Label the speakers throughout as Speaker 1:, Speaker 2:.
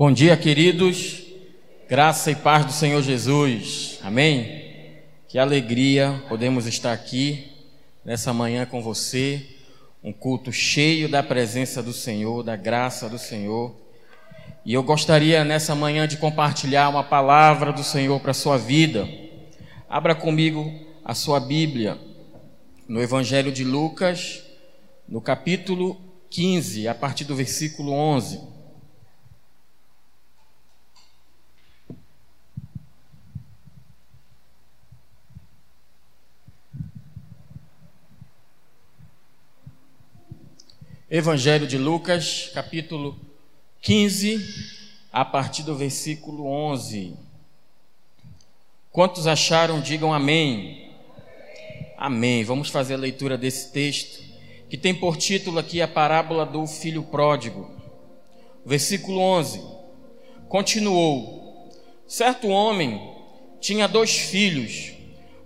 Speaker 1: Bom dia, queridos. Graça e paz do Senhor Jesus. Amém. Que alegria podemos estar aqui nessa manhã com você. Um culto cheio da presença do Senhor, da graça do Senhor. E eu gostaria nessa manhã de compartilhar uma palavra do Senhor para a sua vida. Abra comigo a sua Bíblia no Evangelho de Lucas, no capítulo 15, a partir do versículo 11. Evangelho de Lucas, capítulo 15, a partir do versículo 11. Quantos acharam, digam amém. Amém. Vamos fazer a leitura desse texto, que tem por título aqui a parábola do filho pródigo. Versículo 11. Continuou: Certo homem tinha dois filhos.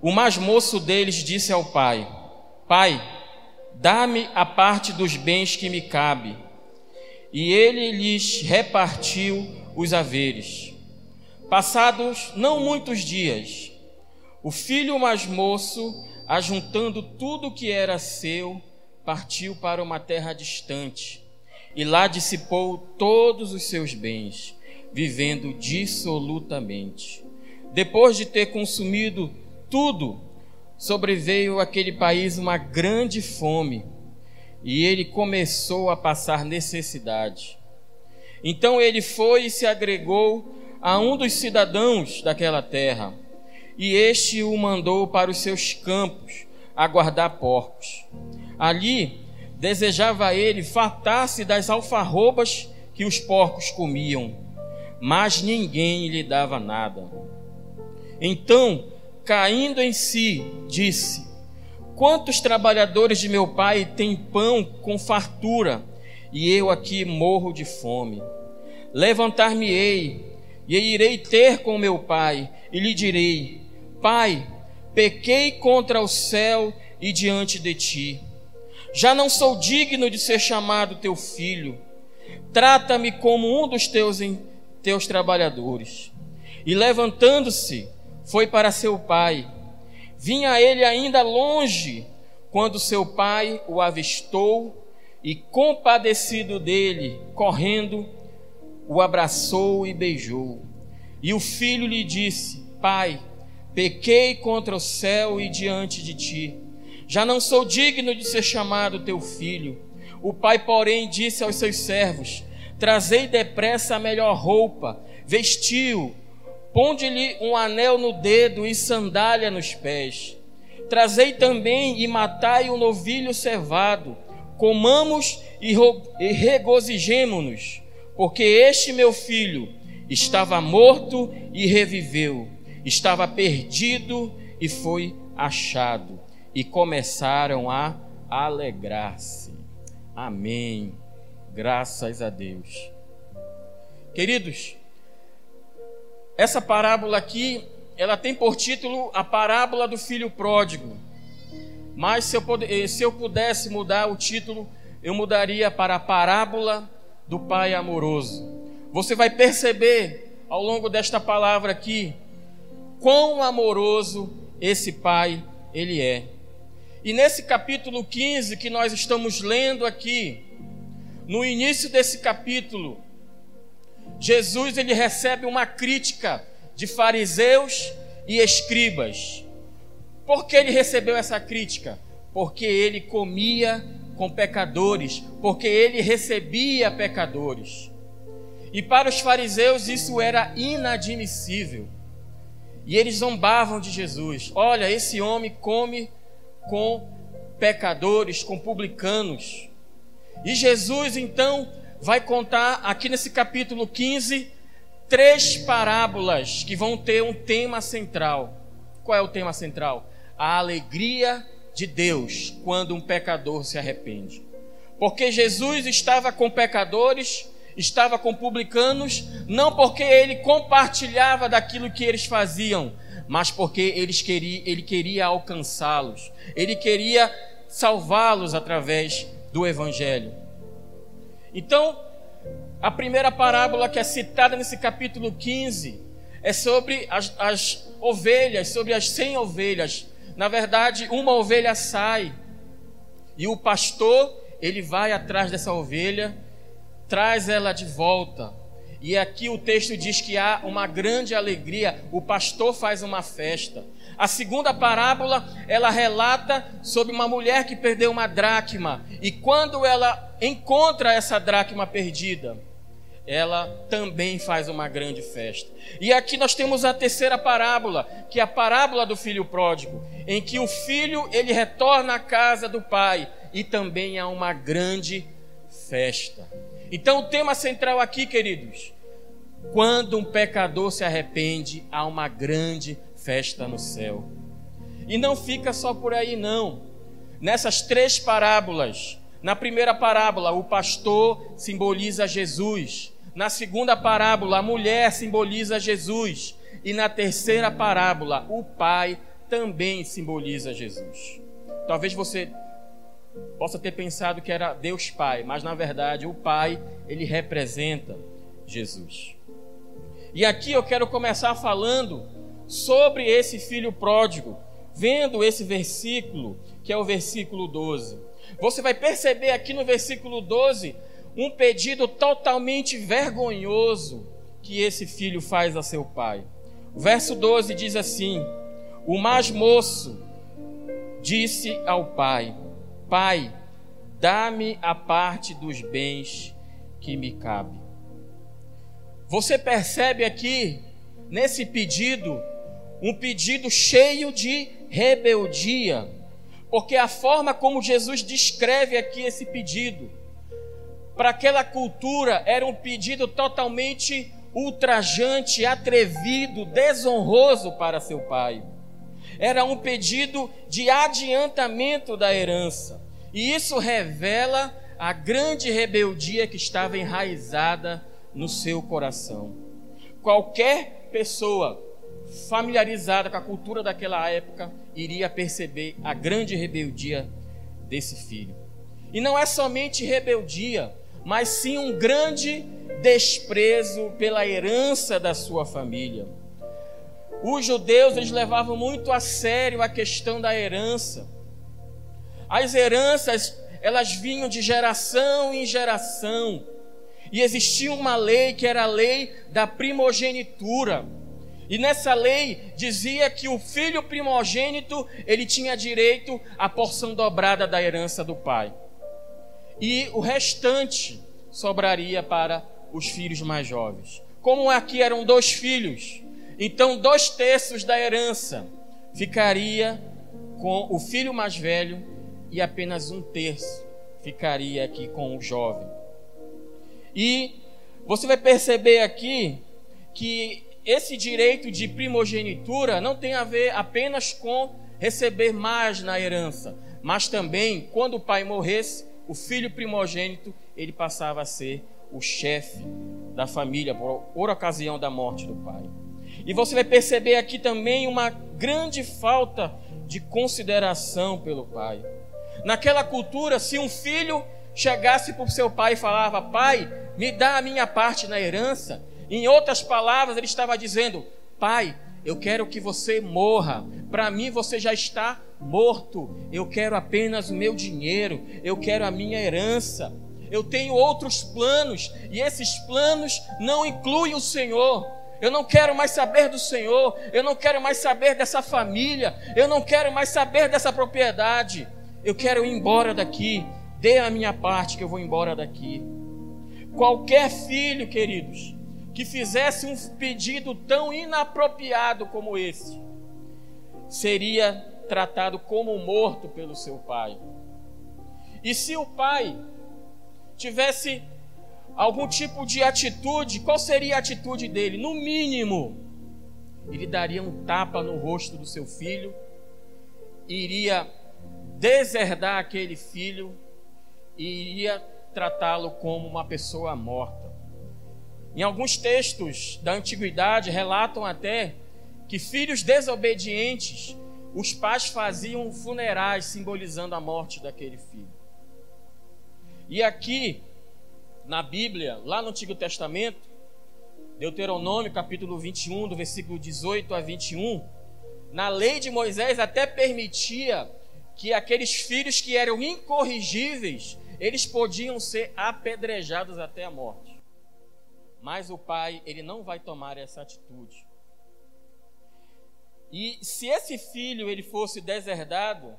Speaker 1: O mais moço deles disse ao pai: Pai, Dá-me a parte dos bens que me cabe. E ele lhes repartiu os haveres. Passados não muitos dias, o filho mais moço, ajuntando tudo que era seu, partiu para uma terra distante e lá dissipou todos os seus bens, vivendo dissolutamente. Depois de ter consumido tudo, sobreveio àquele país uma grande fome e ele começou a passar necessidade. Então ele foi e se agregou a um dos cidadãos daquela terra, e este o mandou para os seus campos a guardar porcos. Ali desejava ele fartar-se das alfarrobas que os porcos comiam, mas ninguém lhe dava nada. Então caindo em si, disse: Quantos trabalhadores de meu pai têm pão com fartura, e eu aqui morro de fome? Levantar-me-ei, e irei ter com meu pai, e lhe direi: Pai, pequei contra o céu e diante de ti. Já não sou digno de ser chamado teu filho. Trata-me como um dos teus, teus trabalhadores. E levantando-se, foi para seu pai. Vinha ele ainda longe, quando seu pai o avistou e, compadecido dele, correndo, o abraçou e beijou. E o filho lhe disse: Pai, pequei contra o céu e diante de ti. Já não sou digno de ser chamado teu filho. O pai, porém, disse aos seus servos: Trazei depressa a melhor roupa, vestiu Ponde-lhe um anel no dedo e sandália nos pés. Trazei também e matai o um novilho cevado. Comamos e, e regozijemo-nos, porque este meu filho estava morto e reviveu, estava perdido e foi achado. E começaram a alegrar-se. Amém. Graças a Deus. Queridos, essa parábola aqui, ela tem por título a parábola do filho pródigo. Mas se eu, eh, se eu pudesse mudar o título, eu mudaria para a parábola do pai amoroso. Você vai perceber ao longo desta palavra aqui quão amoroso esse pai ele é. E nesse capítulo 15 que nós estamos lendo aqui, no início desse capítulo, Jesus ele recebe uma crítica de fariseus e escribas. Por que ele recebeu essa crítica? Porque ele comia com pecadores, porque ele recebia pecadores. E para os fariseus isso era inadmissível. E eles zombavam de Jesus. Olha, esse homem come com pecadores, com publicanos. E Jesus então vai contar aqui nesse capítulo 15 três parábolas que vão ter um tema central. Qual é o tema central? A alegria de Deus quando um pecador se arrepende. Porque Jesus estava com pecadores, estava com publicanos, não porque ele compartilhava daquilo que eles faziam, mas porque eles queria, ele queria alcançá-los, ele queria salvá-los através do Evangelho. Então, a primeira parábola que é citada nesse capítulo 15 é sobre as, as ovelhas, sobre as cem ovelhas. Na verdade, uma ovelha sai e o pastor ele vai atrás dessa ovelha, traz ela de volta. E aqui o texto diz que há uma grande alegria, o pastor faz uma festa. A segunda parábola, ela relata sobre uma mulher que perdeu uma dracma, e quando ela encontra essa dracma perdida, ela também faz uma grande festa. E aqui nós temos a terceira parábola, que é a parábola do filho pródigo, em que o filho ele retorna à casa do pai e também há uma grande festa. Então o tema central aqui, queridos, quando um pecador se arrepende, há uma grande festa no céu. E não fica só por aí, não. Nessas três parábolas, na primeira parábola, o pastor simboliza Jesus. Na segunda parábola, a mulher simboliza Jesus. E na terceira parábola, o pai também simboliza Jesus. Talvez você possa ter pensado que era Deus Pai, mas na verdade o Pai, ele representa Jesus. E aqui eu quero começar falando sobre esse filho pródigo, vendo esse versículo, que é o versículo 12. Você vai perceber aqui no versículo 12 um pedido totalmente vergonhoso que esse filho faz a seu pai. O verso 12 diz assim: O mais moço disse ao pai: Pai, dá-me a parte dos bens que me cabe. Você percebe aqui, nesse pedido, um pedido cheio de rebeldia, porque a forma como Jesus descreve aqui esse pedido, para aquela cultura era um pedido totalmente ultrajante, atrevido, desonroso para seu pai. Era um pedido de adiantamento da herança. E isso revela a grande rebeldia que estava enraizada no seu coração. Qualquer pessoa familiarizada com a cultura daquela época, iria perceber a grande rebeldia desse filho. E não é somente rebeldia, mas sim um grande desprezo pela herança da sua família. Os judeus eles levavam muito a sério a questão da herança. As heranças elas vinham de geração em geração. E existia uma lei que era a lei da primogenitura. E nessa lei dizia que o filho primogênito, ele tinha direito à porção dobrada da herança do pai. E o restante sobraria para os filhos mais jovens. Como aqui eram dois filhos, então dois terços da herança ficaria com o filho mais velho e apenas um terço ficaria aqui com o jovem. E você vai perceber aqui que esse direito de primogenitura não tem a ver apenas com receber mais na herança, mas também quando o pai morresse, o filho primogênito ele passava a ser o chefe da família por, por ocasião da morte do pai. E você vai perceber aqui também uma grande falta de consideração pelo pai. Naquela cultura, se um filho chegasse para o seu pai e falava: Pai, me dá a minha parte na herança, em outras palavras, ele estava dizendo: Pai, eu quero que você morra. Para mim, você já está morto. Eu quero apenas o meu dinheiro. Eu quero a minha herança. Eu tenho outros planos. E esses planos não incluem o Senhor. Eu não quero mais saber do Senhor. Eu não quero mais saber dessa família. Eu não quero mais saber dessa propriedade. Eu quero ir embora daqui. Dê a minha parte que eu vou embora daqui. Qualquer filho, queridos, que fizesse um pedido tão inapropriado como esse, seria tratado como morto pelo seu pai. E se o pai tivesse algum tipo de atitude, qual seria a atitude dele? No mínimo, ele daria um tapa no rosto do seu filho, iria deserdar aquele filho e iria tratá-lo como uma pessoa morta. Em alguns textos da antiguidade relatam até que filhos desobedientes, os pais faziam funerais simbolizando a morte daquele filho. E aqui na Bíblia, lá no Antigo Testamento, Deuteronômio capítulo 21, do versículo 18 a 21, na lei de Moisés até permitia que aqueles filhos que eram incorrigíveis, eles podiam ser apedrejados até a morte. Mas o pai, ele não vai tomar essa atitude. E se esse filho ele fosse deserdado,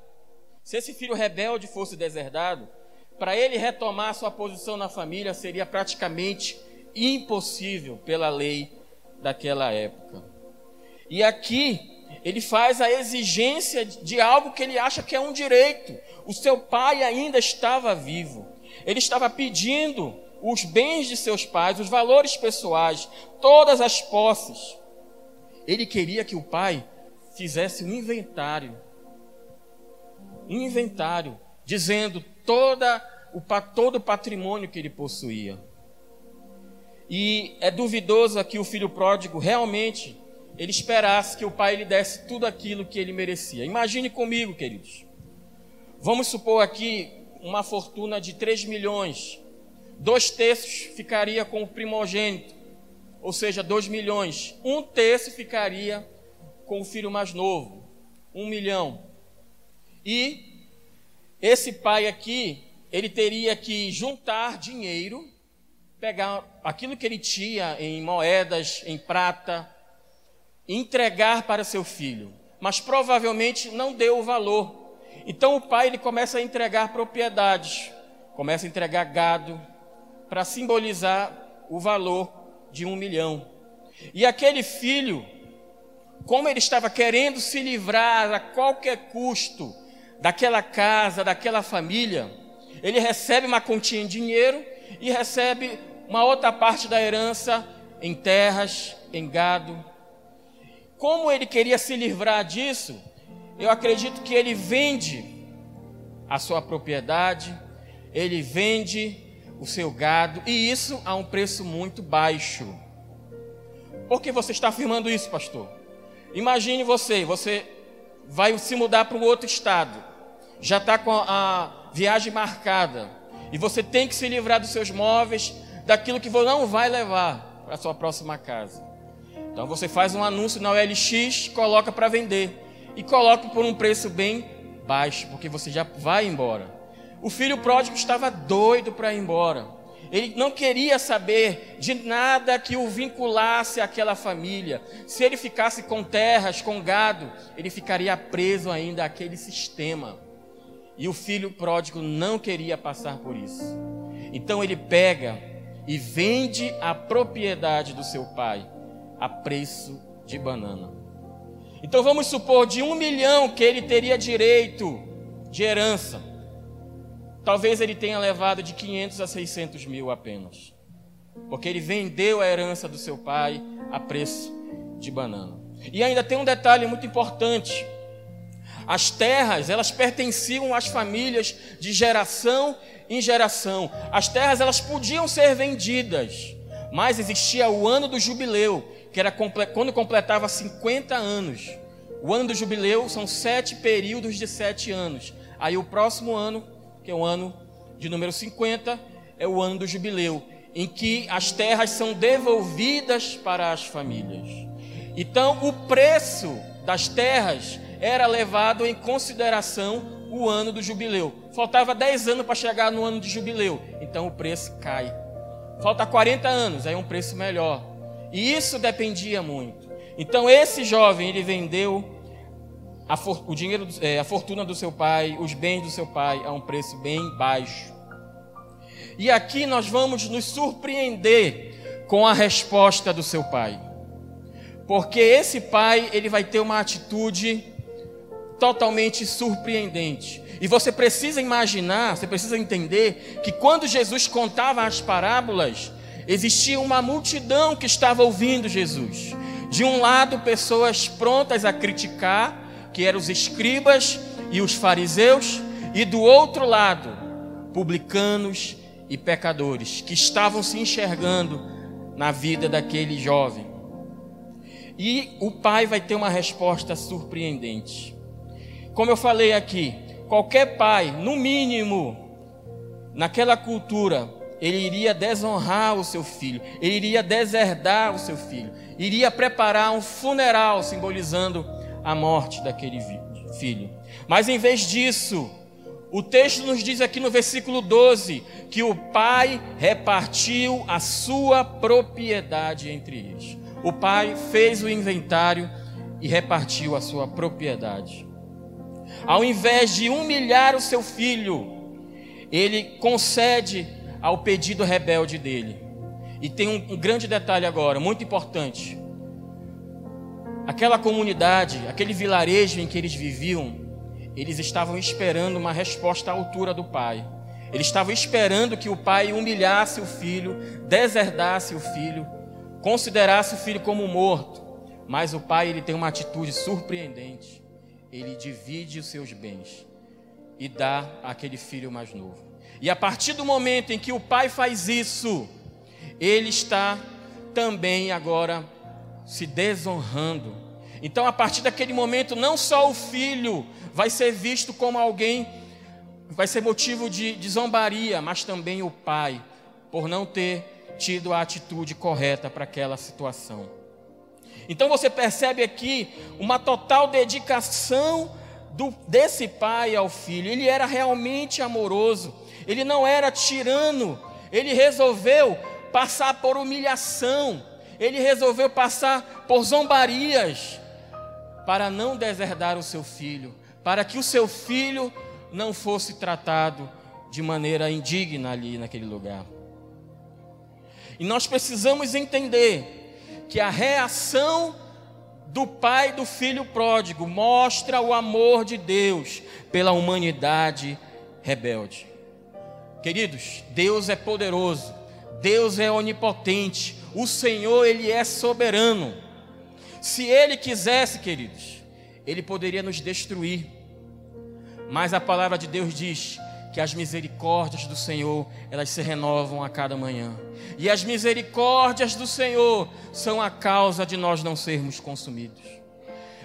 Speaker 1: se esse filho rebelde fosse deserdado, para ele retomar sua posição na família seria praticamente impossível pela lei daquela época. E aqui ele faz a exigência de algo que ele acha que é um direito. O seu pai ainda estava vivo. Ele estava pedindo os bens de seus pais, os valores pessoais, todas as posses. Ele queria que o pai fizesse um inventário. Um inventário, dizendo toda o, todo o patrimônio que ele possuía. E é duvidoso que o filho pródigo realmente ele esperasse que o pai lhe desse tudo aquilo que ele merecia. Imagine comigo, queridos. Vamos supor aqui uma fortuna de 3 milhões. Dois terços ficaria com o primogênito, ou seja, 2 milhões. Um terço ficaria com o filho mais novo, um milhão. E esse pai aqui, ele teria que juntar dinheiro, pegar aquilo que ele tinha em moedas, em prata, entregar para seu filho, mas provavelmente não deu o valor. Então o pai ele começa a entregar propriedades, começa a entregar gado para simbolizar o valor de um milhão. E aquele filho, como ele estava querendo se livrar a qualquer custo daquela casa, daquela família, ele recebe uma continha em dinheiro e recebe uma outra parte da herança em terras, em gado como ele queria se livrar disso, eu acredito que ele vende a sua propriedade, ele vende o seu gado, e isso a um preço muito baixo. Por que você está afirmando isso, pastor? Imagine você, você vai se mudar para um outro estado, já está com a viagem marcada, e você tem que se livrar dos seus móveis, daquilo que você não vai levar para a sua próxima casa. Então você faz um anúncio na OLX, coloca para vender e coloca por um preço bem baixo, porque você já vai embora. O filho pródigo estava doido para ir embora. Ele não queria saber de nada que o vinculasse àquela família. Se ele ficasse com terras, com gado, ele ficaria preso ainda àquele sistema. E o filho pródigo não queria passar por isso. Então ele pega e vende a propriedade do seu pai a preço de banana. Então vamos supor de um milhão que ele teria direito de herança. Talvez ele tenha levado de 500 a 600 mil apenas. Porque ele vendeu a herança do seu pai a preço de banana. E ainda tem um detalhe muito importante. As terras, elas pertenciam às famílias de geração em geração. As terras, elas podiam ser vendidas, mas existia o ano do jubileu, que era quando completava 50 anos. O ano do jubileu são sete períodos de sete anos. Aí o próximo ano, que é o ano de número 50, é o ano do jubileu, em que as terras são devolvidas para as famílias. Então, o preço das terras era levado em consideração o ano do jubileu. Faltava 10 anos para chegar no ano de jubileu, então o preço cai. Falta 40 anos, aí é um preço melhor. E isso dependia muito. Então esse jovem ele vendeu a for, o dinheiro, é, a fortuna do seu pai, os bens do seu pai a um preço bem baixo. E aqui nós vamos nos surpreender com a resposta do seu pai. Porque esse pai, ele vai ter uma atitude totalmente surpreendente. E você precisa imaginar, você precisa entender que quando Jesus contava as parábolas, existia uma multidão que estava ouvindo Jesus. De um lado, pessoas prontas a criticar, que eram os escribas e os fariseus, e do outro lado, publicanos e pecadores, que estavam se enxergando na vida daquele jovem. E o pai vai ter uma resposta surpreendente. Como eu falei aqui, qualquer pai, no mínimo, naquela cultura, ele iria desonrar o seu filho, ele iria deserdar o seu filho, iria preparar um funeral simbolizando a morte daquele filho. Mas em vez disso, o texto nos diz aqui no versículo 12 que o pai repartiu a sua propriedade entre eles. O pai fez o inventário e repartiu a sua propriedade. Ao invés de humilhar o seu filho, ele concede ao pedido rebelde dele. E tem um, um grande detalhe agora, muito importante. Aquela comunidade, aquele vilarejo em que eles viviam, eles estavam esperando uma resposta à altura do pai. Eles estavam esperando que o pai humilhasse o filho, deserdasse o filho, considerasse o filho como morto. Mas o pai ele tem uma atitude surpreendente. Ele divide os seus bens e dá àquele filho mais novo. E a partir do momento em que o pai faz isso, ele está também agora se desonrando. Então, a partir daquele momento, não só o filho vai ser visto como alguém, vai ser motivo de, de zombaria, mas também o pai, por não ter tido a atitude correta para aquela situação. Então você percebe aqui uma total dedicação do, desse pai ao filho. Ele era realmente amoroso, ele não era tirano, ele resolveu passar por humilhação, ele resolveu passar por zombarias para não deserdar o seu filho, para que o seu filho não fosse tratado de maneira indigna ali naquele lugar. E nós precisamos entender que a reação do pai do filho pródigo mostra o amor de Deus pela humanidade rebelde. Queridos, Deus é poderoso, Deus é onipotente, o Senhor, Ele é soberano. Se Ele quisesse, queridos, Ele poderia nos destruir, mas a palavra de Deus diz que as misericórdias do Senhor, elas se renovam a cada manhã. E as misericórdias do Senhor são a causa de nós não sermos consumidos.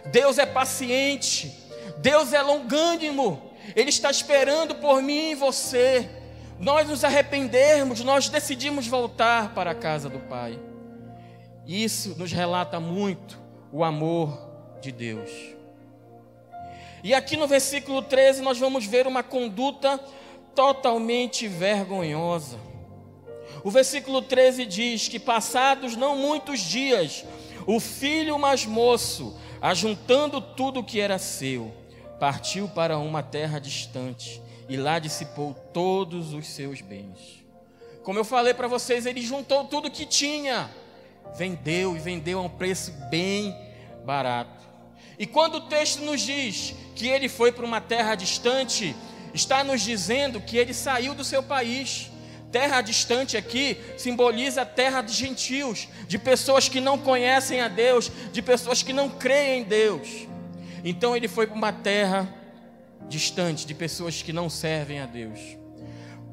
Speaker 1: Deus é paciente, Deus é longânimo, Ele está esperando por mim e você. Nós nos arrependermos, nós decidimos voltar para a casa do Pai. Isso nos relata muito o amor de Deus. E aqui no versículo 13 nós vamos ver uma conduta totalmente vergonhosa. O versículo 13 diz que, passados não muitos dias, o filho mais moço, ajuntando tudo o que era seu, partiu para uma terra distante e lá dissipou todos os seus bens. Como eu falei para vocês, ele juntou tudo que tinha, vendeu e vendeu a um preço bem barato. E quando o texto nos diz que ele foi para uma terra distante, está nos dizendo que ele saiu do seu país. Terra distante aqui simboliza a terra de gentios, de pessoas que não conhecem a Deus, de pessoas que não creem em Deus. Então ele foi para uma terra distante, de pessoas que não servem a Deus.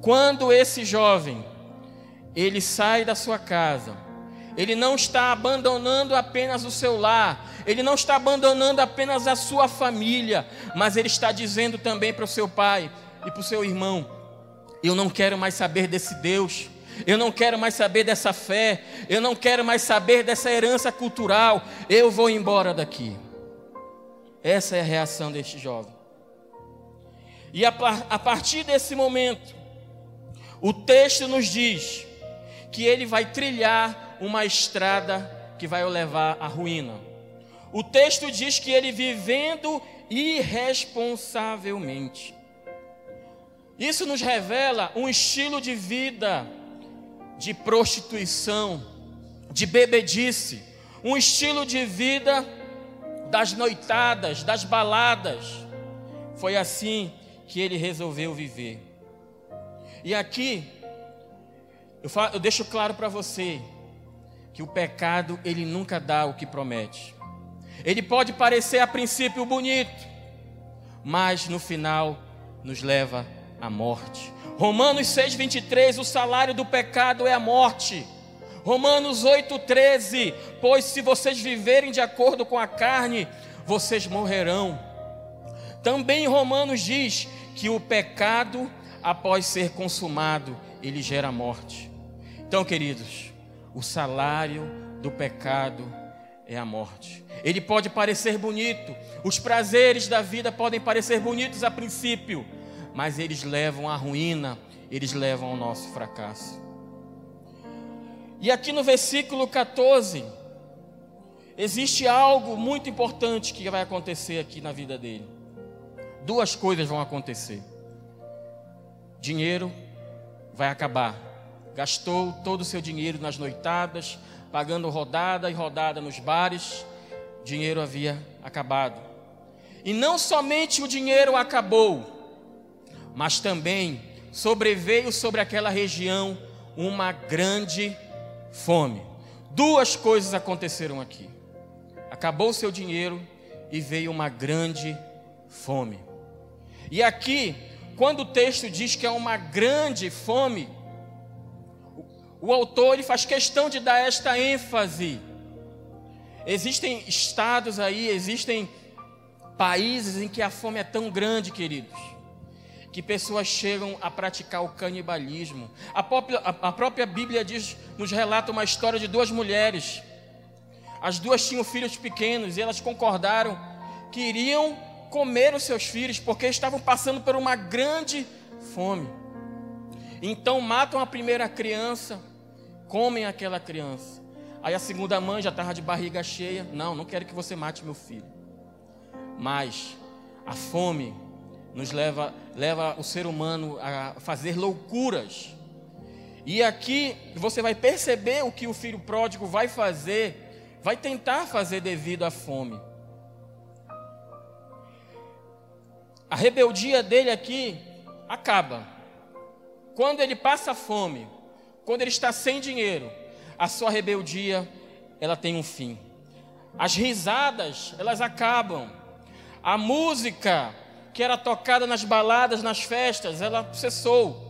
Speaker 1: Quando esse jovem ele sai da sua casa, ele não está abandonando apenas o seu lar, ele não está abandonando apenas a sua família, mas ele está dizendo também para o seu pai e para o seu irmão: Eu não quero mais saber desse Deus, eu não quero mais saber dessa fé, eu não quero mais saber dessa herança cultural, eu vou embora daqui. Essa é a reação deste jovem. E a, a partir desse momento, o texto nos diz que ele vai trilhar uma estrada que vai o levar à ruína. O texto diz que ele vivendo irresponsavelmente. Isso nos revela um estilo de vida de prostituição, de bebedice, um estilo de vida das noitadas, das baladas. Foi assim que ele resolveu viver. E aqui, eu, falo, eu deixo claro para você que o pecado ele nunca dá o que promete. Ele pode parecer a princípio bonito, mas no final nos leva à morte. Romanos 6:23, o salário do pecado é a morte. Romanos 8:13, pois se vocês viverem de acordo com a carne, vocês morrerão. Também Romanos diz que o pecado após ser consumado, ele gera morte. Então, queridos, o salário do pecado é a morte. Ele pode parecer bonito, os prazeres da vida podem parecer bonitos a princípio, mas eles levam à ruína, eles levam ao nosso fracasso. E aqui no versículo 14, existe algo muito importante que vai acontecer aqui na vida dele. Duas coisas vão acontecer: dinheiro vai acabar. Gastou todo o seu dinheiro nas noitadas, pagando rodada e rodada nos bares, dinheiro havia acabado. E não somente o dinheiro acabou, mas também sobreveio sobre aquela região uma grande fome. Duas coisas aconteceram aqui. Acabou o seu dinheiro e veio uma grande fome. E aqui, quando o texto diz que é uma grande fome, o autor ele faz questão de dar esta ênfase. Existem estados aí, existem países em que a fome é tão grande, queridos, que pessoas chegam a praticar o canibalismo. A própria, a, própria Bíblia diz, nos relata uma história de duas mulheres. As duas tinham filhos pequenos e elas concordaram que iriam comer os seus filhos porque estavam passando por uma grande fome. Então matam a primeira criança, comem aquela criança. Aí a segunda mãe já estava de barriga cheia. Não, não quero que você mate meu filho. Mas a fome nos leva, leva o ser humano a fazer loucuras. E aqui você vai perceber o que o filho pródigo vai fazer, vai tentar fazer devido à fome. A rebeldia dele aqui acaba. Quando ele passa fome, quando ele está sem dinheiro, a sua rebeldia, ela tem um fim. As risadas, elas acabam. A música que era tocada nas baladas, nas festas, ela cessou.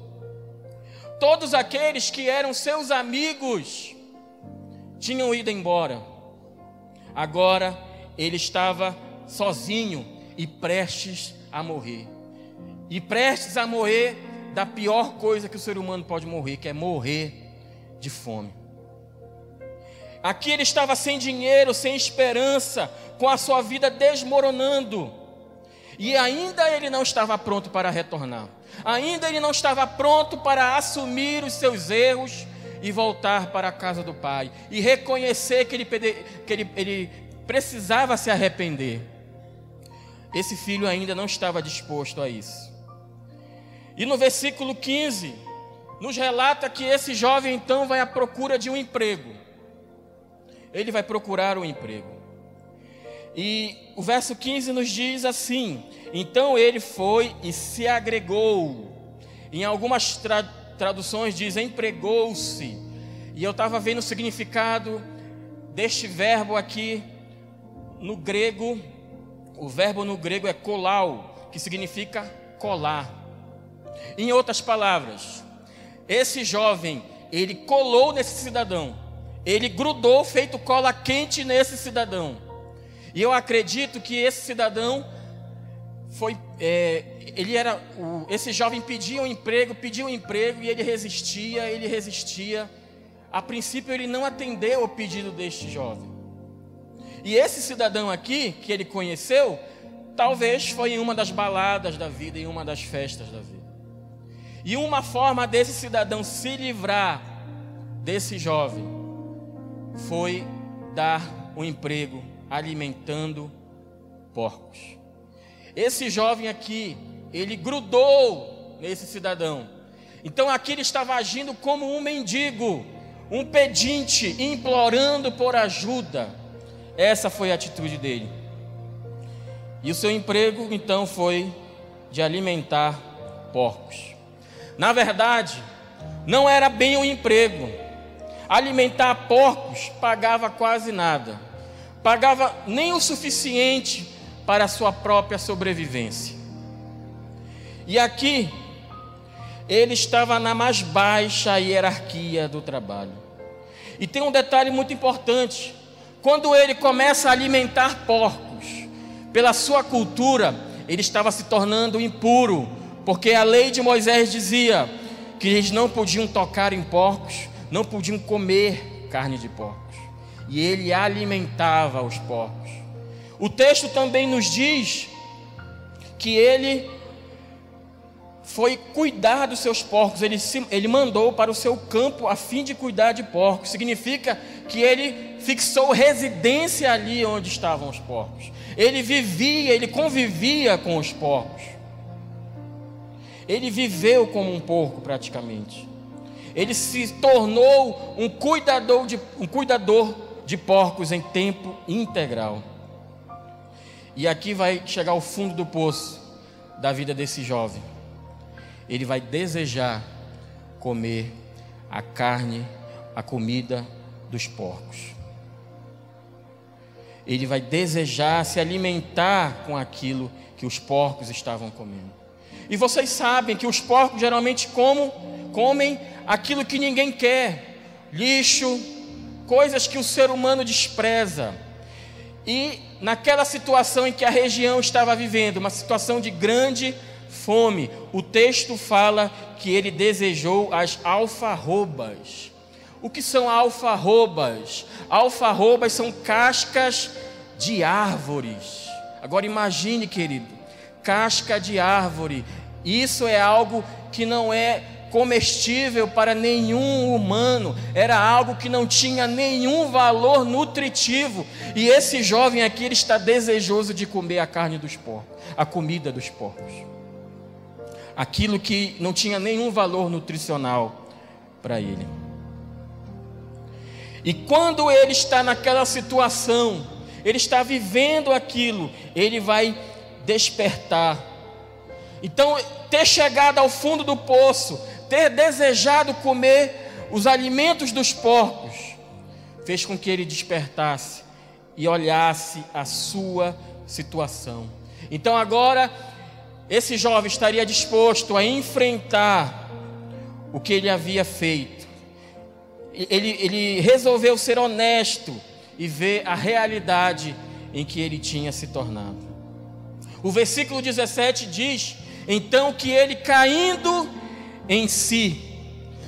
Speaker 1: Todos aqueles que eram seus amigos tinham ido embora. Agora ele estava sozinho e prestes a morrer. E prestes a morrer da pior coisa que o ser humano pode morrer, que é morrer de fome. Aqui ele estava sem dinheiro, sem esperança, com a sua vida desmoronando. E ainda ele não estava pronto para retornar. Ainda ele não estava pronto para assumir os seus erros e voltar para a casa do pai. E reconhecer que ele, que ele, ele precisava se arrepender. Esse filho ainda não estava disposto a isso. E no versículo 15, nos relata que esse jovem então vai à procura de um emprego. Ele vai procurar um emprego. E o verso 15 nos diz assim: Então ele foi e se agregou. Em algumas tra traduções diz empregou-se. E eu estava vendo o significado deste verbo aqui no grego. O verbo no grego é colau, que significa colar. Em outras palavras, esse jovem, ele colou nesse cidadão, ele grudou feito cola quente nesse cidadão. E eu acredito que esse cidadão foi, é, ele era, o, esse jovem pedia um emprego, pedia um emprego e ele resistia, ele resistia. A princípio ele não atendeu o pedido deste jovem. E esse cidadão aqui, que ele conheceu, talvez foi em uma das baladas da vida, em uma das festas da vida. E uma forma desse cidadão se livrar desse jovem foi dar um emprego alimentando porcos. Esse jovem aqui, ele grudou nesse cidadão. Então aqui ele estava agindo como um mendigo, um pedinte, implorando por ajuda. Essa foi a atitude dele. E o seu emprego então foi de alimentar porcos. Na verdade, não era bem um emprego. Alimentar porcos pagava quase nada. Pagava nem o suficiente para a sua própria sobrevivência. E aqui, ele estava na mais baixa hierarquia do trabalho. E tem um detalhe muito importante: quando ele começa a alimentar porcos, pela sua cultura, ele estava se tornando impuro, porque a lei de Moisés dizia que eles não podiam tocar em porcos, não podiam comer carne de porcos. E ele alimentava os porcos. O texto também nos diz que ele foi cuidar dos seus porcos, ele, se, ele mandou para o seu campo a fim de cuidar de porcos. Significa que ele fixou residência ali onde estavam os porcos. Ele vivia, ele convivia com os porcos. Ele viveu como um porco praticamente. Ele se tornou um cuidador de, um cuidador de porcos em tempo integral. E aqui vai chegar ao fundo do poço da vida desse jovem ele vai desejar comer a carne, a comida dos porcos. Ele vai desejar se alimentar com aquilo que os porcos estavam comendo. E vocês sabem que os porcos geralmente comem, comem aquilo que ninguém quer: lixo, coisas que o ser humano despreza. E naquela situação em que a região estava vivendo, uma situação de grande fome, o texto fala que ele desejou as alfarrobas. O que são alfarrobas? Alfarrobas são cascas de árvores. Agora imagine, querido, casca de árvore. Isso é algo que não é comestível para nenhum humano, era algo que não tinha nenhum valor nutritivo. E esse jovem aqui ele está desejoso de comer a carne dos porcos, a comida dos porcos aquilo que não tinha nenhum valor nutricional para ele. E quando ele está naquela situação, ele está vivendo aquilo, ele vai despertar. Então, ter chegado ao fundo do poço, ter desejado comer os alimentos dos porcos, fez com que ele despertasse e olhasse a sua situação. Então agora esse jovem estaria disposto a enfrentar o que ele havia feito. Ele, ele resolveu ser honesto e ver a realidade em que ele tinha se tornado. O versículo 17 diz: Então que ele caindo em si,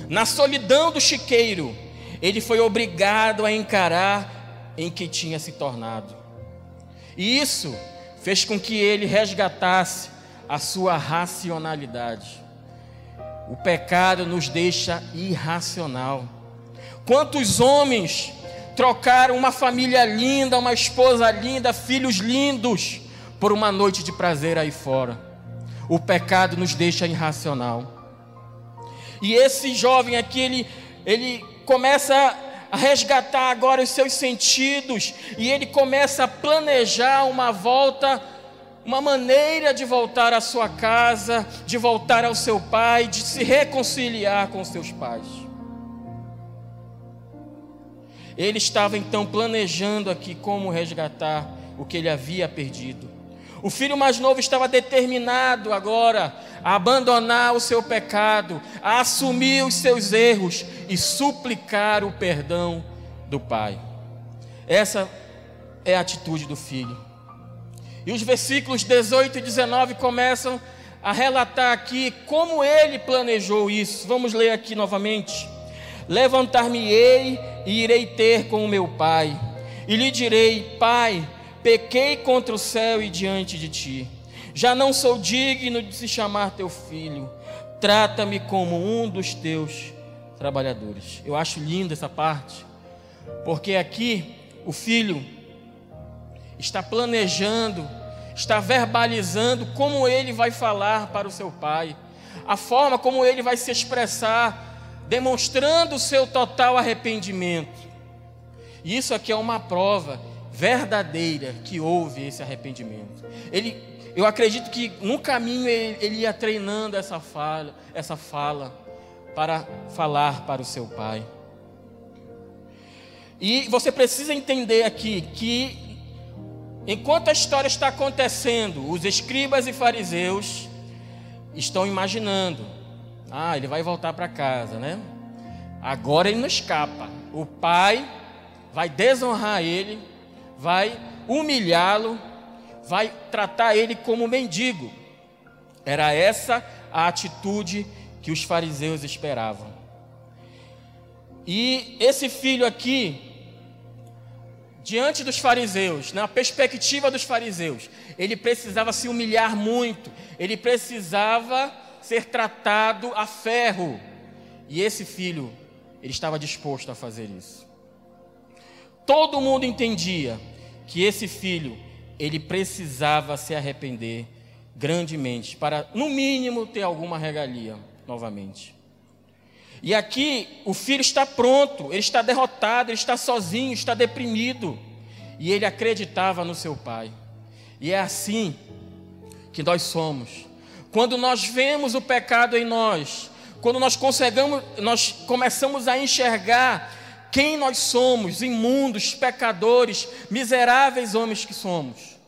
Speaker 1: na solidão do chiqueiro, ele foi obrigado a encarar em que tinha se tornado. E isso fez com que ele resgatasse a sua racionalidade. O pecado nos deixa irracional. Quantos homens trocaram uma família linda, uma esposa linda, filhos lindos, por uma noite de prazer aí fora? O pecado nos deixa irracional. E esse jovem aqui, ele, ele começa a resgatar agora os seus sentidos e ele começa a planejar uma volta uma maneira de voltar à sua casa, de voltar ao seu pai, de se reconciliar com seus pais. Ele estava então planejando aqui como resgatar o que ele havia perdido. O filho mais novo estava determinado agora a abandonar o seu pecado, a assumir os seus erros e suplicar o perdão do pai. Essa é a atitude do filho. E os versículos 18 e 19 começam a relatar aqui como ele planejou isso. Vamos ler aqui novamente. Levantar-me-ei e irei ter com o meu pai, e lhe direi: Pai, pequei contra o céu e diante de ti. Já não sou digno de se chamar teu filho. Trata-me como um dos teus trabalhadores. Eu acho linda essa parte, porque aqui o filho está planejando, está verbalizando como ele vai falar para o seu pai, a forma como ele vai se expressar, demonstrando o seu total arrependimento. E isso aqui é uma prova verdadeira que houve esse arrependimento. Ele, eu acredito que no caminho ele, ele ia treinando essa fala, essa fala para falar para o seu pai. E você precisa entender aqui que Enquanto a história está acontecendo, os escribas e fariseus estão imaginando: ah, ele vai voltar para casa, né? Agora ele não escapa. O pai vai desonrar ele, vai humilhá-lo, vai tratar ele como mendigo. Era essa a atitude que os fariseus esperavam. E esse filho aqui, diante dos fariseus, na perspectiva dos fariseus, ele precisava se humilhar muito, ele precisava ser tratado a ferro. E esse filho, ele estava disposto a fazer isso. Todo mundo entendia que esse filho, ele precisava se arrepender grandemente para, no mínimo, ter alguma regalia novamente. E aqui o filho está pronto, ele está derrotado, ele está sozinho, está deprimido. E ele acreditava no seu pai. E é assim que nós somos. Quando nós vemos o pecado em nós, quando nós conseguimos, nós começamos a enxergar quem nós somos, imundos, pecadores, miseráveis homens que somos,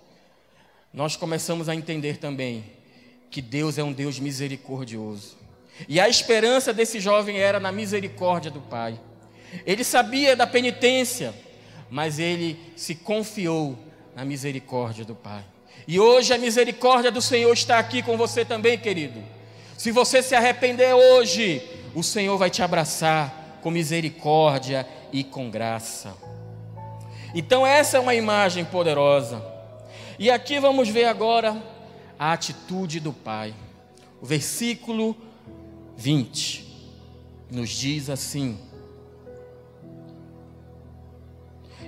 Speaker 1: nós começamos a entender também que Deus é um Deus misericordioso. E a esperança desse jovem era na misericórdia do Pai. Ele sabia da penitência, mas ele se confiou na misericórdia do Pai. E hoje a misericórdia do Senhor está aqui com você também, querido. Se você se arrepender hoje, o Senhor vai te abraçar com misericórdia e com graça. Então, essa é uma imagem poderosa. E aqui vamos ver agora a atitude do Pai. O versículo 20 nos diz assim: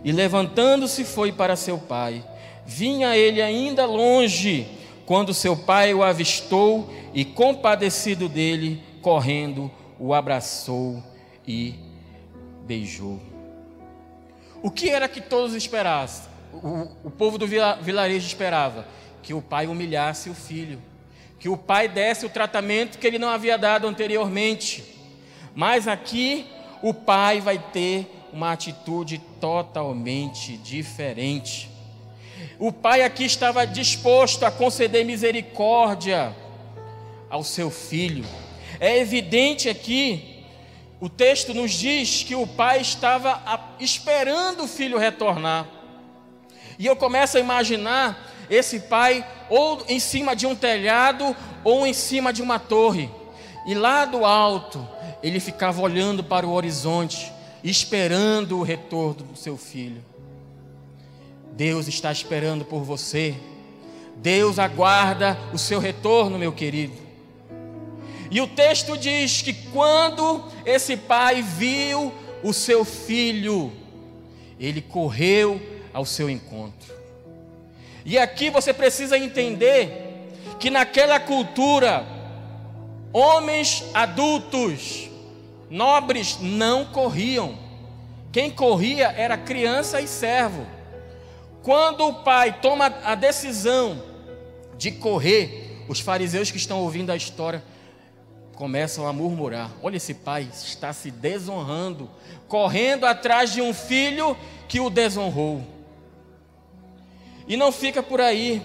Speaker 1: E levantando-se foi para seu pai. Vinha ele ainda longe, quando seu pai o avistou e, compadecido dele, correndo, o abraçou e beijou. O que era que todos esperassem? O, o povo do vilarejo esperava que o pai humilhasse o filho que o pai desse o tratamento que ele não havia dado anteriormente. Mas aqui o pai vai ter uma atitude totalmente diferente. O pai aqui estava disposto a conceder misericórdia ao seu filho. É evidente aqui, o texto nos diz que o pai estava esperando o filho retornar. E eu começo a imaginar esse pai ou em cima de um telhado ou em cima de uma torre. E lá do alto, ele ficava olhando para o horizonte, esperando o retorno do seu filho. Deus está esperando por você. Deus aguarda o seu retorno, meu querido. E o texto diz que quando esse pai viu o seu filho, ele correu ao seu encontro. E aqui você precisa entender que naquela cultura, homens adultos, nobres, não corriam. Quem corria era criança e servo. Quando o pai toma a decisão de correr, os fariseus que estão ouvindo a história começam a murmurar: Olha, esse pai está se desonrando, correndo atrás de um filho que o desonrou. E não fica por aí.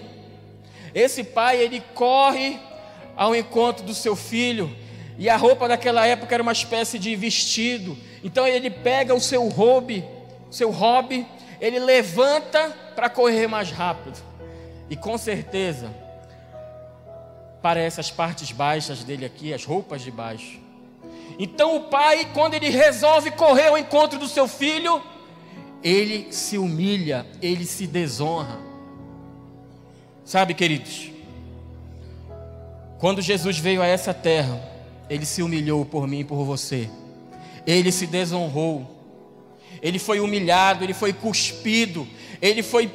Speaker 1: Esse pai, ele corre ao encontro do seu filho, e a roupa daquela época era uma espécie de vestido. Então ele pega o seu hobby, seu hobby, ele levanta para correr mais rápido. E com certeza parece as partes baixas dele aqui, as roupas de baixo. Então o pai, quando ele resolve correr ao encontro do seu filho, ele se humilha, ele se desonra. Sabe, queridos, quando Jesus veio a essa terra, ele se humilhou por mim e por você, ele se desonrou, ele foi humilhado, ele foi cuspido, ele foi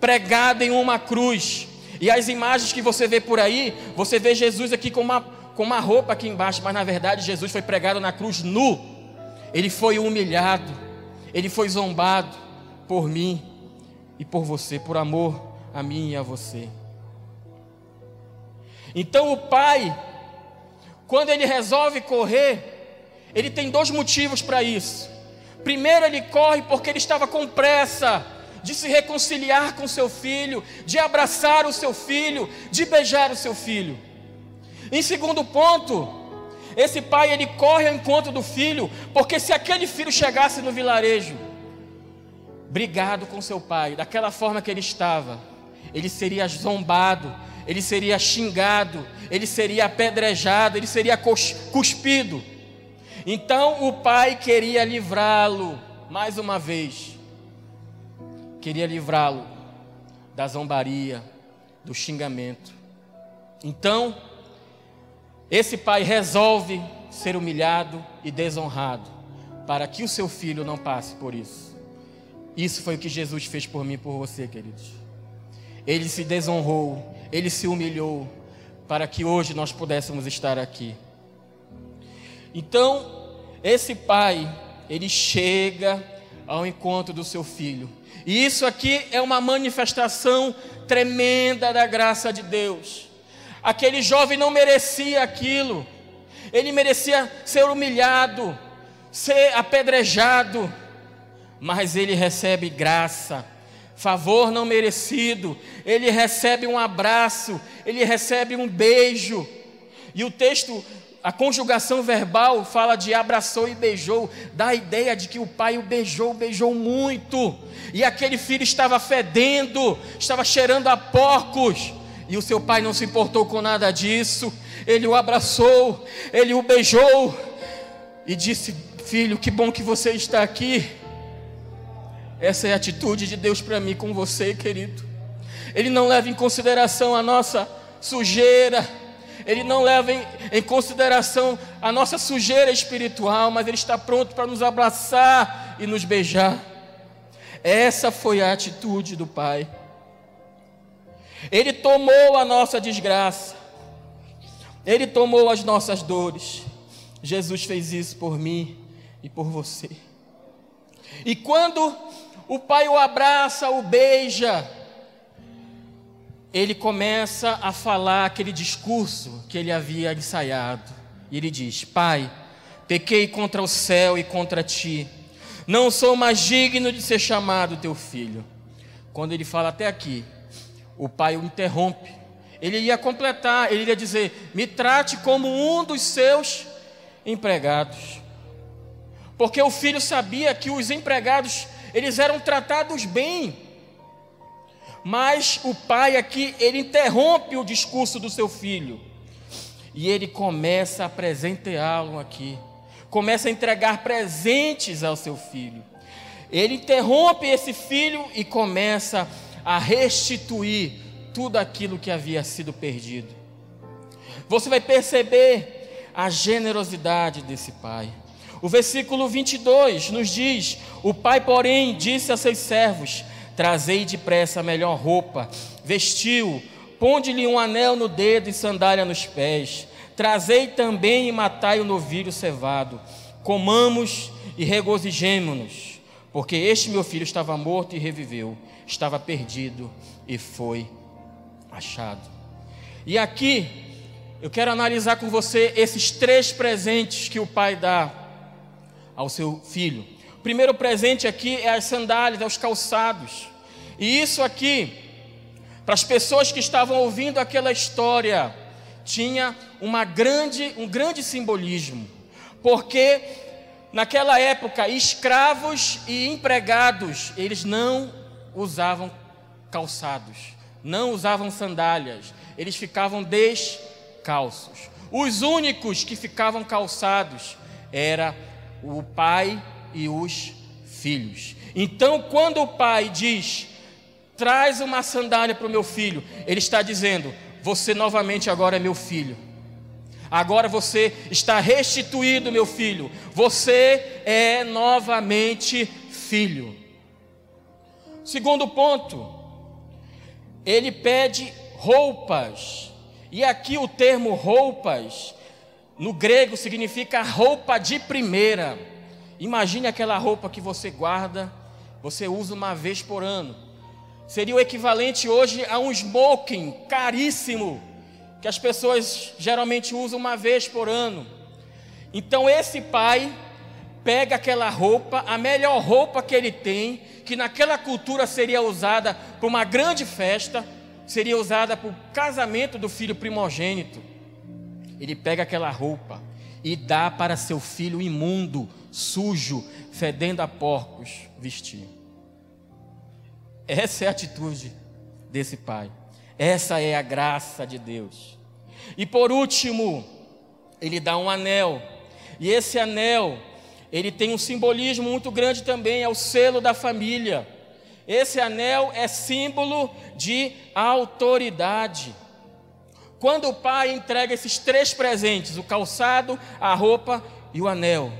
Speaker 1: pregado em uma cruz. E as imagens que você vê por aí, você vê Jesus aqui com uma, com uma roupa aqui embaixo, mas na verdade Jesus foi pregado na cruz nu. Ele foi humilhado, ele foi zombado por mim e por você, por amor a mim e a você. Então o pai, quando ele resolve correr, ele tem dois motivos para isso. Primeiro, ele corre porque ele estava com pressa de se reconciliar com seu filho, de abraçar o seu filho, de beijar o seu filho. Em segundo ponto, esse pai ele corre ao encontro do filho, porque se aquele filho chegasse no vilarejo, brigado com seu pai, daquela forma que ele estava, ele seria zombado, ele seria xingado, ele seria apedrejado, ele seria cuspido. Então o pai queria livrá-lo, mais uma vez, queria livrá-lo da zombaria, do xingamento. Então, esse pai resolve ser humilhado e desonrado, para que o seu filho não passe por isso. Isso foi o que Jesus fez por mim e por você, queridos. Ele se desonrou, ele se humilhou, para que hoje nós pudéssemos estar aqui. Então, esse pai, ele chega ao encontro do seu filho. E isso aqui é uma manifestação tremenda da graça de Deus. Aquele jovem não merecia aquilo. Ele merecia ser humilhado, ser apedrejado, mas ele recebe graça, favor não merecido, ele recebe um abraço, ele recebe um beijo. E o texto, a conjugação verbal fala de abraçou e beijou, dá a ideia de que o pai o beijou, beijou muito, e aquele filho estava fedendo, estava cheirando a porcos, e o seu pai não se importou com nada disso, ele o abraçou, ele o beijou, e disse: Filho, que bom que você está aqui. Essa é a atitude de Deus para mim com você, querido. Ele não leva em consideração a nossa sujeira, ele não leva em, em, consideração a nossa sujeira espiritual, mas Ele está pronto para nos abraçar e nos beijar. Essa foi a atitude do Pai. Ele tomou a nossa desgraça, Ele tomou as nossas dores. Jesus fez isso por mim e por você. E quando o pai o abraça, o beija, ele começa a falar aquele discurso que ele havia ensaiado. E ele diz: Pai, pequei contra o céu e contra ti, não sou mais digno de ser chamado teu filho. Quando ele fala até aqui, o pai o interrompe. Ele ia completar, ele ia dizer: Me trate como um dos seus empregados. Porque o filho sabia que os empregados eles eram tratados bem. Mas o pai aqui, ele interrompe o discurso do seu filho. E ele começa a presenteá-lo aqui. Começa a entregar presentes ao seu filho. Ele interrompe esse filho e começa a restituir tudo aquilo que havia sido perdido. Você vai perceber a generosidade desse pai. O versículo 22 nos diz: O pai, porém, disse a seus servos: Trazei depressa a melhor roupa, vestiu, ponde-lhe um anel no dedo e sandália nos pés. Trazei também e matai o novilho cevado. Comamos e regozijemo-nos, porque este meu filho estava morto e reviveu, estava perdido e foi achado. E aqui eu quero analisar com você esses três presentes que o pai dá ao seu filho. O primeiro presente aqui é as sandálias, é os calçados. E isso aqui, para as pessoas que estavam ouvindo aquela história, tinha uma grande, um grande simbolismo. Porque naquela época, escravos e empregados, eles não usavam calçados, não usavam sandálias, eles ficavam descalços. Os únicos que ficavam calçados era o pai e os filhos. Então, quando o pai diz: traz uma sandália para o meu filho, ele está dizendo: você novamente agora é meu filho. Agora você está restituído, meu filho. Você é novamente filho. Segundo ponto, ele pede roupas. E aqui o termo roupas no grego significa roupa de primeira. Imagine aquela roupa que você guarda, você usa uma vez por ano. Seria o equivalente hoje a um smoking caríssimo, que as pessoas geralmente usam uma vez por ano. Então esse pai pega aquela roupa, a melhor roupa que ele tem, que naquela cultura seria usada para uma grande festa, seria usada para o casamento do filho primogênito ele pega aquela roupa e dá para seu filho imundo, sujo, fedendo a porcos vestir. Essa é a atitude desse pai. Essa é a graça de Deus. E por último, ele dá um anel. E esse anel, ele tem um simbolismo muito grande também, é o selo da família. Esse anel é símbolo de autoridade. Quando o pai entrega esses três presentes, o calçado, a roupa e o anel,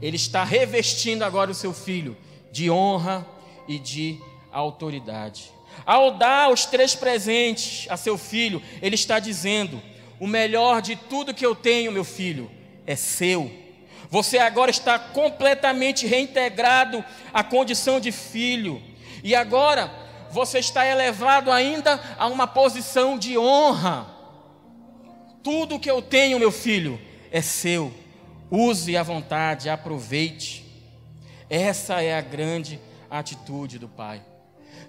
Speaker 1: ele está revestindo agora o seu filho de honra e de autoridade. Ao dar os três presentes a seu filho, ele está dizendo: O melhor de tudo que eu tenho, meu filho, é seu. Você agora está completamente reintegrado à condição de filho. E agora você está elevado ainda a uma posição de honra. Tudo que eu tenho, meu filho, é seu. Use à vontade, aproveite. Essa é a grande atitude do Pai.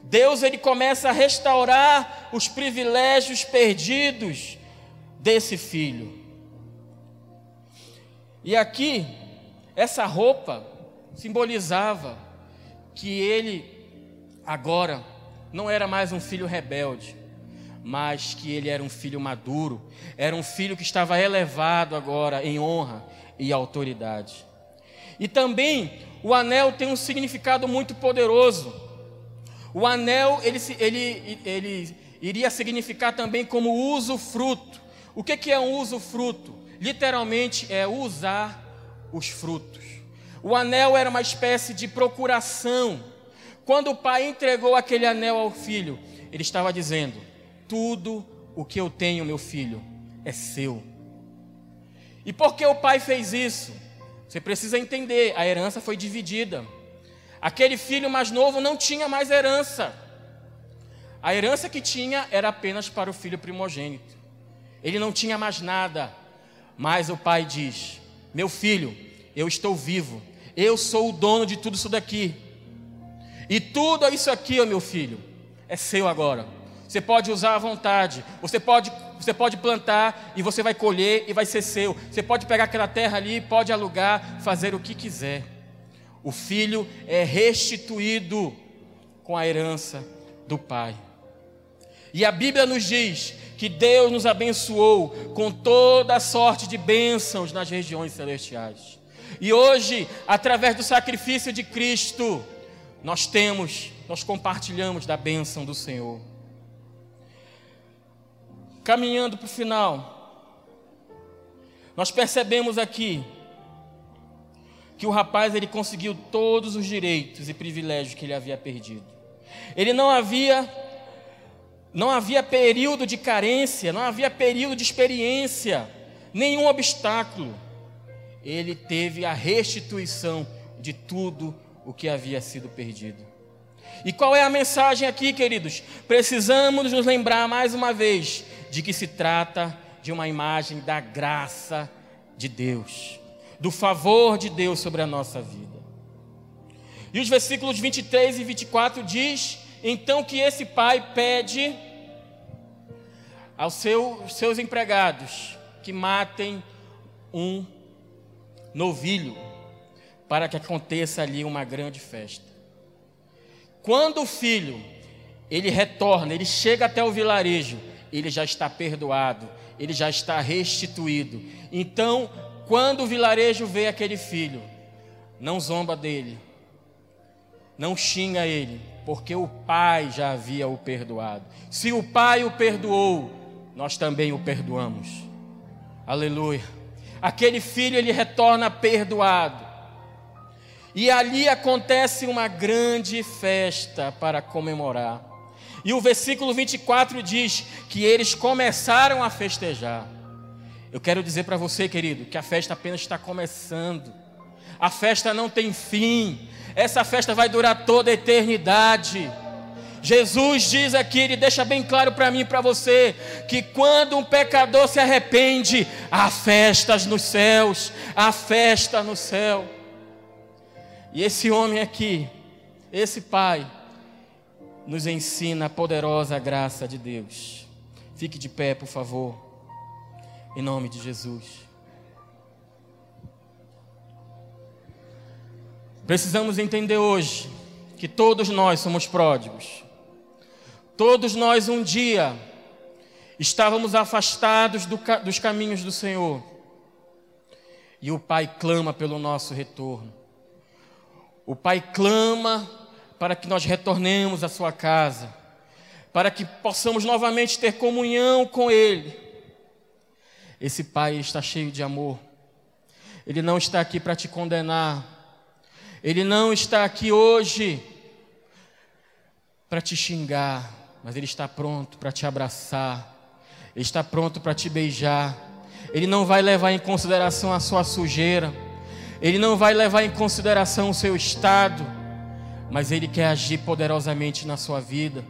Speaker 1: Deus ele começa a restaurar os privilégios perdidos desse filho. E aqui essa roupa simbolizava que ele agora não era mais um filho rebelde, mas que ele era um filho maduro, era um filho que estava elevado agora em honra e autoridade. E também o anel tem um significado muito poderoso. O anel ele, ele, ele iria significar também como uso fruto. O que, que é um uso fruto? Literalmente é usar os frutos. O anel era uma espécie de procuração. Quando o pai entregou aquele anel ao filho, ele estava dizendo: tudo o que eu tenho, meu filho, é seu. E por que o pai fez isso? Você precisa entender: a herança foi dividida. Aquele filho mais novo não tinha mais herança. A herança que tinha era apenas para o filho primogênito. Ele não tinha mais nada. Mas o pai diz: Meu filho, eu estou vivo. Eu sou o dono de tudo isso daqui. E tudo isso aqui, meu filho, é seu agora. Você pode usar à vontade. Você pode, você pode plantar e você vai colher e vai ser seu. Você pode pegar aquela terra ali, pode alugar, fazer o que quiser. O filho é restituído com a herança do pai. E a Bíblia nos diz que Deus nos abençoou com toda a sorte de bênçãos nas regiões celestiais. E hoje, através do sacrifício de Cristo, nós temos, nós compartilhamos da bênção do Senhor. Caminhando para o final, nós percebemos aqui que o rapaz ele conseguiu todos os direitos e privilégios que ele havia perdido. Ele não havia não havia período de carência, não havia período de experiência, nenhum obstáculo. Ele teve a restituição de tudo o que havia sido perdido. E qual é a mensagem aqui, queridos? Precisamos nos lembrar mais uma vez de que se trata de uma imagem da graça de Deus, do favor de Deus sobre a nossa vida. E os versículos 23 e 24 diz então que esse pai pede aos seu, seus empregados que matem um novilho para que aconteça ali uma grande festa. Quando o filho ele retorna, ele chega até o vilarejo, ele já está perdoado, ele já está restituído. Então, quando o vilarejo vê aquele filho, não zomba dele, não xinga ele, porque o pai já havia o perdoado. Se o pai o perdoou, nós também o perdoamos. Aleluia. Aquele filho ele retorna perdoado. E ali acontece uma grande festa para comemorar. E o versículo 24 diz que eles começaram a festejar. Eu quero dizer para você, querido, que a festa apenas está começando. A festa não tem fim. Essa festa vai durar toda a eternidade. Jesus diz aqui, ele deixa bem claro para mim e para você, que quando um pecador se arrepende, há festas nos céus, há festa no céu. E esse homem aqui, esse pai, nos ensina a poderosa graça de Deus. Fique de pé, por favor, em nome de Jesus. Precisamos entender hoje que todos nós somos pródigos. Todos nós um dia estávamos afastados do, dos caminhos do Senhor. E o Pai clama pelo nosso retorno. O Pai clama para que nós retornemos à sua casa, para que possamos novamente ter comunhão com Ele. Esse Pai está cheio de amor. Ele não está aqui para te condenar. Ele não está aqui hoje para te xingar, mas Ele está pronto para te abraçar. Ele está pronto para te beijar. Ele não vai levar em consideração a sua sujeira. Ele não vai levar em consideração o seu estado. Mas Ele quer agir poderosamente na sua vida.